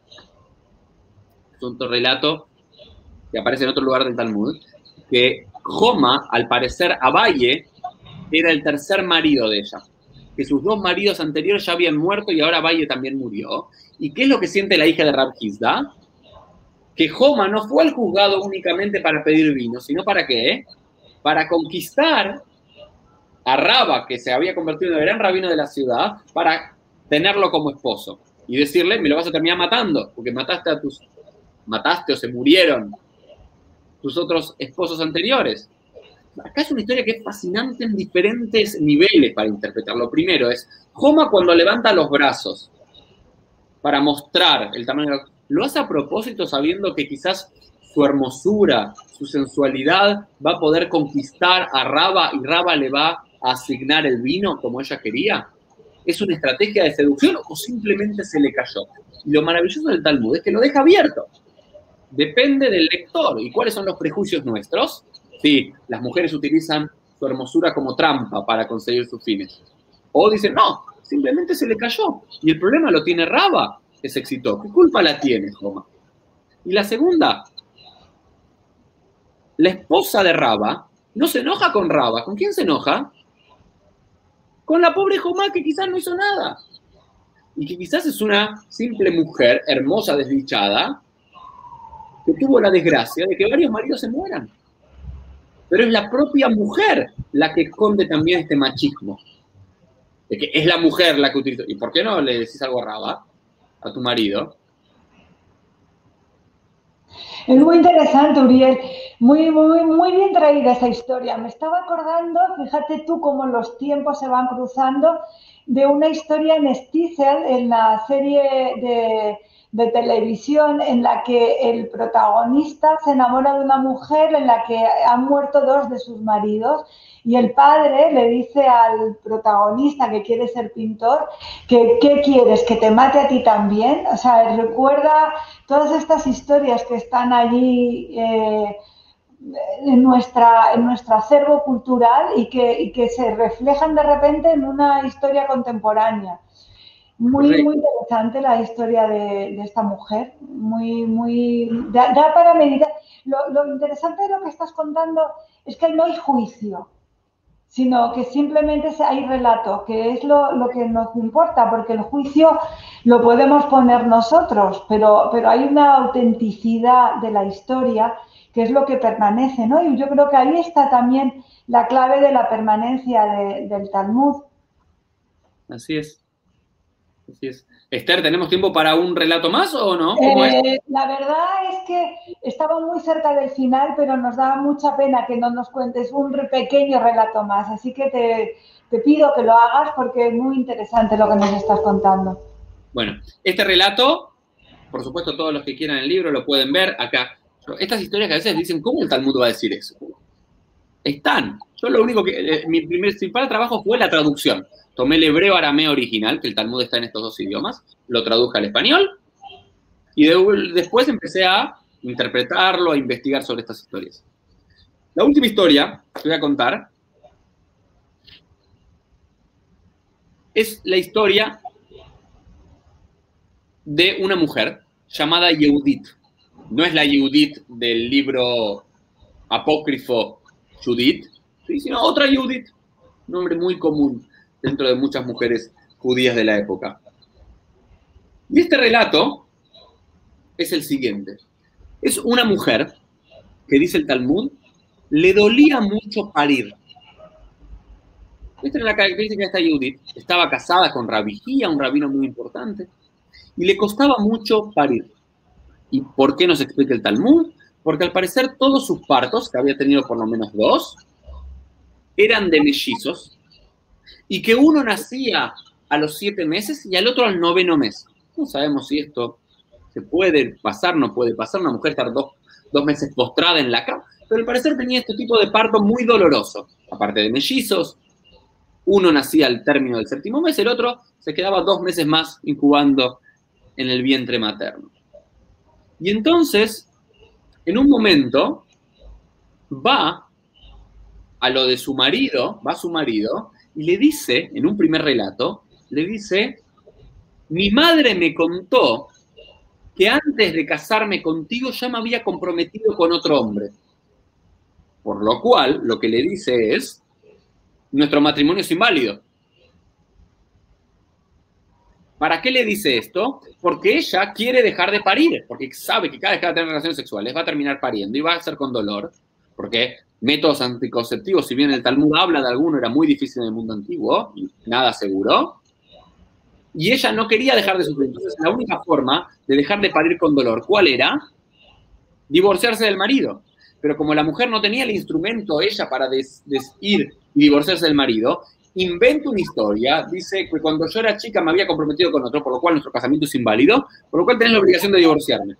Es un relato que aparece en otro lugar del Talmud, que Joma, al parecer, Abaye era el tercer marido de ella. Que sus dos maridos anteriores ya habían muerto y ahora Abaye también murió. ¿Y qué es lo que siente la hija de Rabhizda? Que Joma no fue al juzgado únicamente para pedir vino, sino para qué? Para conquistar a Raba, que se había convertido en el gran rabino de la ciudad, para tenerlo como esposo. Y decirle, me lo vas a terminar matando, porque mataste a tus... Mataste o se murieron tus otros esposos anteriores. Acá es una historia que es fascinante en diferentes niveles para interpretarlo. Primero es Joma cuando levanta los brazos para mostrar el tamaño. Lo hace a propósito sabiendo que quizás su hermosura, su sensualidad va a poder conquistar a Raba y Raba le va a asignar el vino como ella quería. ¿Es una estrategia de seducción o simplemente se le cayó? Y lo maravilloso del Talmud es que lo deja abierto. Depende del lector. ¿Y cuáles son los prejuicios nuestros? Sí, las mujeres utilizan su hermosura como trampa para conseguir sus fines. O dicen, no, simplemente se le cayó. Y el problema lo tiene Raba, que se excitó. ¿Qué culpa la tiene, Joma? Y la segunda, la esposa de Raba no se enoja con Raba. ¿Con quién se enoja? Con la pobre Jomá que quizás no hizo nada. Y que quizás es una simple mujer, hermosa, desdichada, que tuvo la desgracia de que varios maridos se mueran. Pero es la propia mujer la que esconde también este machismo. Es la mujer la que utiliza. ¿Y por qué no le decís algo a Raba, a tu marido? Es muy interesante, Uriel. Muy, muy, muy bien traída esa historia. Me estaba acordando, fíjate tú cómo los tiempos se van cruzando, de una historia en Stiesel, en la serie de, de televisión, en la que el protagonista se enamora de una mujer en la que han muerto dos de sus maridos y el padre le dice al protagonista que quiere ser pintor que ¿qué quieres? ¿Que te mate a ti también? O sea, recuerda todas estas historias que están allí eh, en, nuestra, en nuestro acervo cultural y que, y que se reflejan de repente en una historia contemporánea. Muy, muy interesante la historia de, de, esta mujer, muy, muy, da, da para meditar. Lo, lo, interesante de lo que estás contando es que no hay juicio, sino que simplemente hay relato, que es lo, lo, que nos importa, porque el juicio lo podemos poner nosotros, pero, pero hay una autenticidad de la historia que es lo que permanece, ¿no? Y yo creo que ahí está también la clave de la permanencia de, del Talmud. Así es. Así es. Esther, ¿tenemos tiempo para un relato más o no? Eh, la verdad es que estaba muy cerca del final, pero nos daba mucha pena que no nos cuentes un pequeño relato más. Así que te, te pido que lo hagas porque es muy interesante lo que nos estás contando. Bueno, este relato, por supuesto, todos los que quieran el libro lo pueden ver acá. Estas historias que a veces dicen, ¿cómo el Talmud va a decir eso? Están. Yo lo único que. Eh, mi primer principal trabajo fue la traducción. Tomé el hebreo arameo original, que el Talmud está en estos dos idiomas, lo traduje al español y de, después empecé a interpretarlo, a investigar sobre estas historias. La última historia que voy a contar es la historia de una mujer llamada Yehudit. No es la Yehudit del libro apócrifo Judith, sino otra Yehudit, un nombre muy común dentro de muchas mujeres judías de la época. Y este relato es el siguiente. Es una mujer que dice el Talmud, le dolía mucho parir. Esta es la característica de esta Judith. Estaba casada con Rabijía, un rabino muy importante, y le costaba mucho parir. ¿Y por qué nos explica el Talmud? Porque al parecer todos sus partos, que había tenido por lo menos dos, eran de mellizos, y que uno nacía a los siete meses y al otro al noveno mes. No sabemos si esto se puede pasar, no puede pasar, una mujer estar dos, dos meses postrada en la cama, pero al parecer tenía este tipo de parto muy doloroso, aparte de mellizos, uno nacía al término del séptimo mes, el otro se quedaba dos meses más incubando en el vientre materno. Y entonces, en un momento, va a lo de su marido, va su marido, y le dice, en un primer relato, le dice, mi madre me contó que antes de casarme contigo ya me había comprometido con otro hombre. Por lo cual, lo que le dice es, nuestro matrimonio es inválido. ¿Para qué le dice esto? Porque ella quiere dejar de parir, porque sabe que cada vez que va a tener relaciones sexuales va a terminar pariendo y va a ser con dolor, porque métodos anticonceptivos, si bien el Talmud habla de alguno, era muy difícil en el mundo antiguo, nada seguro. Y ella no quería dejar de sufrir. Entonces, la única forma de dejar de parir con dolor, ¿cuál era? Divorciarse del marido. Pero como la mujer no tenía el instrumento ella para ir y divorciarse del marido, inventa una historia, dice que cuando yo era chica me había comprometido con otro, por lo cual nuestro casamiento es inválido, por lo cual tenés la obligación de divorciarme.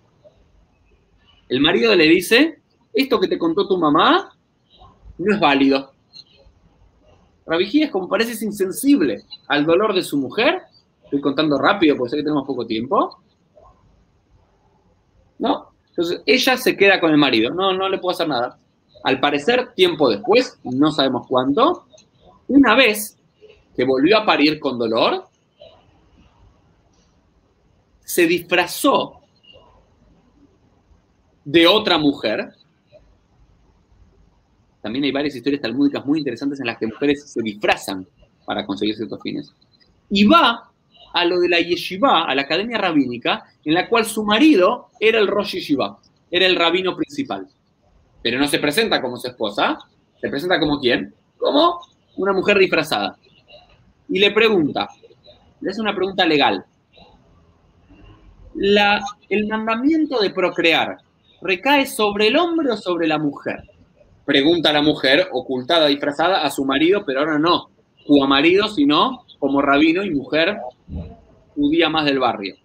El marido le dice, esto que te contó tu mamá no es válido. Rabijía es como parece insensible al dolor de su mujer. Estoy contando rápido porque sé que tenemos poco tiempo. ¿No? Entonces ella se queda con el marido. No, no le puedo hacer nada. Al parecer, tiempo después, no sabemos cuánto, una vez que volvió a parir con dolor, se disfrazó de otra mujer también hay varias historias talmúdicas muy interesantes en las que mujeres se disfrazan para conseguir ciertos fines. Y va a lo de la yeshiva, a la academia rabínica, en la cual su marido era el Rosh Yeshiva, era el rabino principal. Pero no se presenta como su esposa, se presenta como quién? Como una mujer disfrazada. Y le pregunta, le hace una pregunta legal. La, el mandamiento de procrear recae sobre el hombre o sobre la mujer? Pregunta la mujer, ocultada, disfrazada, a su marido, pero ahora no como marido, sino como rabino y mujer judía más del barrio.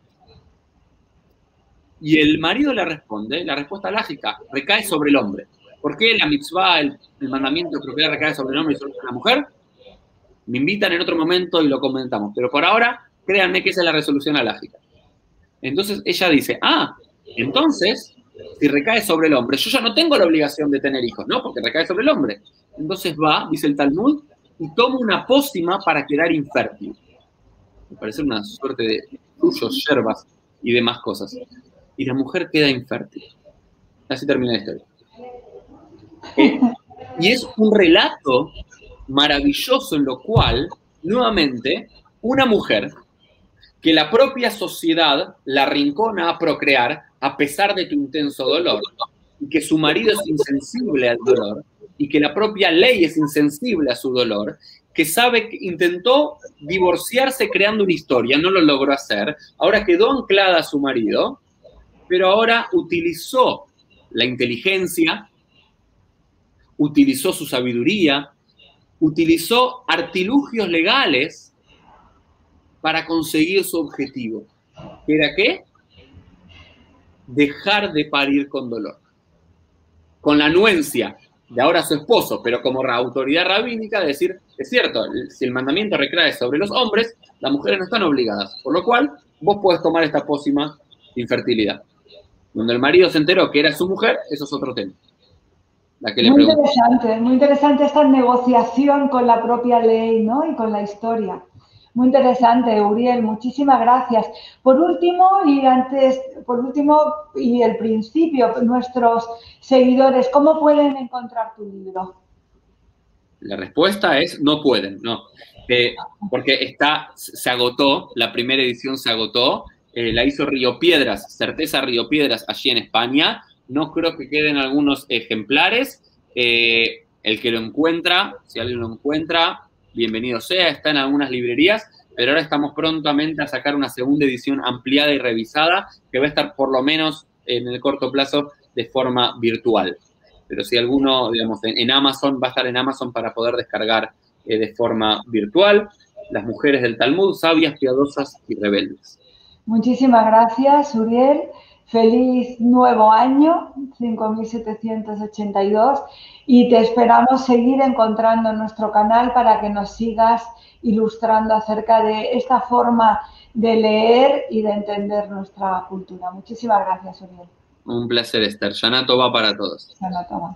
Y el marido le responde, la respuesta lógica, recae sobre el hombre. ¿Por qué la mitzvah, el, mandamiento de procrear recae sobre el hombre y sobre la mujer? Me invitan en otro momento y lo comentamos. Pero por ahora, créanme que esa es la resolución alágica. Entonces ella dice, ah, entonces, si recae sobre el hombre, yo ya no tengo la obligación de tener hijos, ¿no? Porque recae sobre el hombre. Entonces va, dice el Talmud, y toma una pócima para quedar infértil. Me parece una suerte de suyos, yerbas y demás cosas. Y la mujer queda infértil. Así termina la historia. Eh, y es un relato maravilloso en lo cual, nuevamente, una mujer que la propia sociedad la rincona a procrear a pesar de tu intenso dolor, y que su marido es insensible al dolor, y que la propia ley es insensible a su dolor, que sabe que intentó divorciarse creando una historia, no lo logró hacer, ahora quedó anclada a su marido, pero ahora utilizó la inteligencia, utilizó su sabiduría, utilizó artilugios legales para conseguir su objetivo. ¿Era qué? Dejar de parir con dolor. Con la anuencia de ahora su esposo, pero como autoridad rabínica, decir, es cierto, si el mandamiento recae sobre los hombres, las mujeres no están obligadas, por lo cual vos podés tomar esta pócima de infertilidad. Donde el marido se enteró que era su mujer, eso es otro tema. muy interesante, muy interesante esta negociación con la propia ley, ¿no? Y con la historia. Muy interesante, Uriel, muchísimas gracias. Por último, y antes, por último, y el principio, nuestros seguidores, ¿cómo pueden encontrar tu libro? La respuesta es no pueden, no. Eh, porque está, se agotó, la primera edición se agotó, eh, la hizo Río Piedras, Certeza Río Piedras, allí en España. No creo que queden algunos ejemplares. Eh, el que lo encuentra, si alguien lo encuentra, bienvenido sea, está en algunas librerías, pero ahora estamos prontamente a sacar una segunda edición ampliada y revisada que va a estar por lo menos en el corto plazo de forma virtual. Pero si alguno, digamos, en, Amazon, va a estar en Amazon para poder descargar eh, de forma virtual. Las mujeres del Talmud, sabias, piadosas y rebeldes. Muchísimas gracias, Uriel. Feliz nuevo año, 5782, y te esperamos seguir encontrando en nuestro canal para que nos sigas ilustrando acerca de esta forma de leer y de entender nuestra cultura. Muchísimas gracias, Uriel. Un placer, Esther. Shanato va para todos. Shanato va.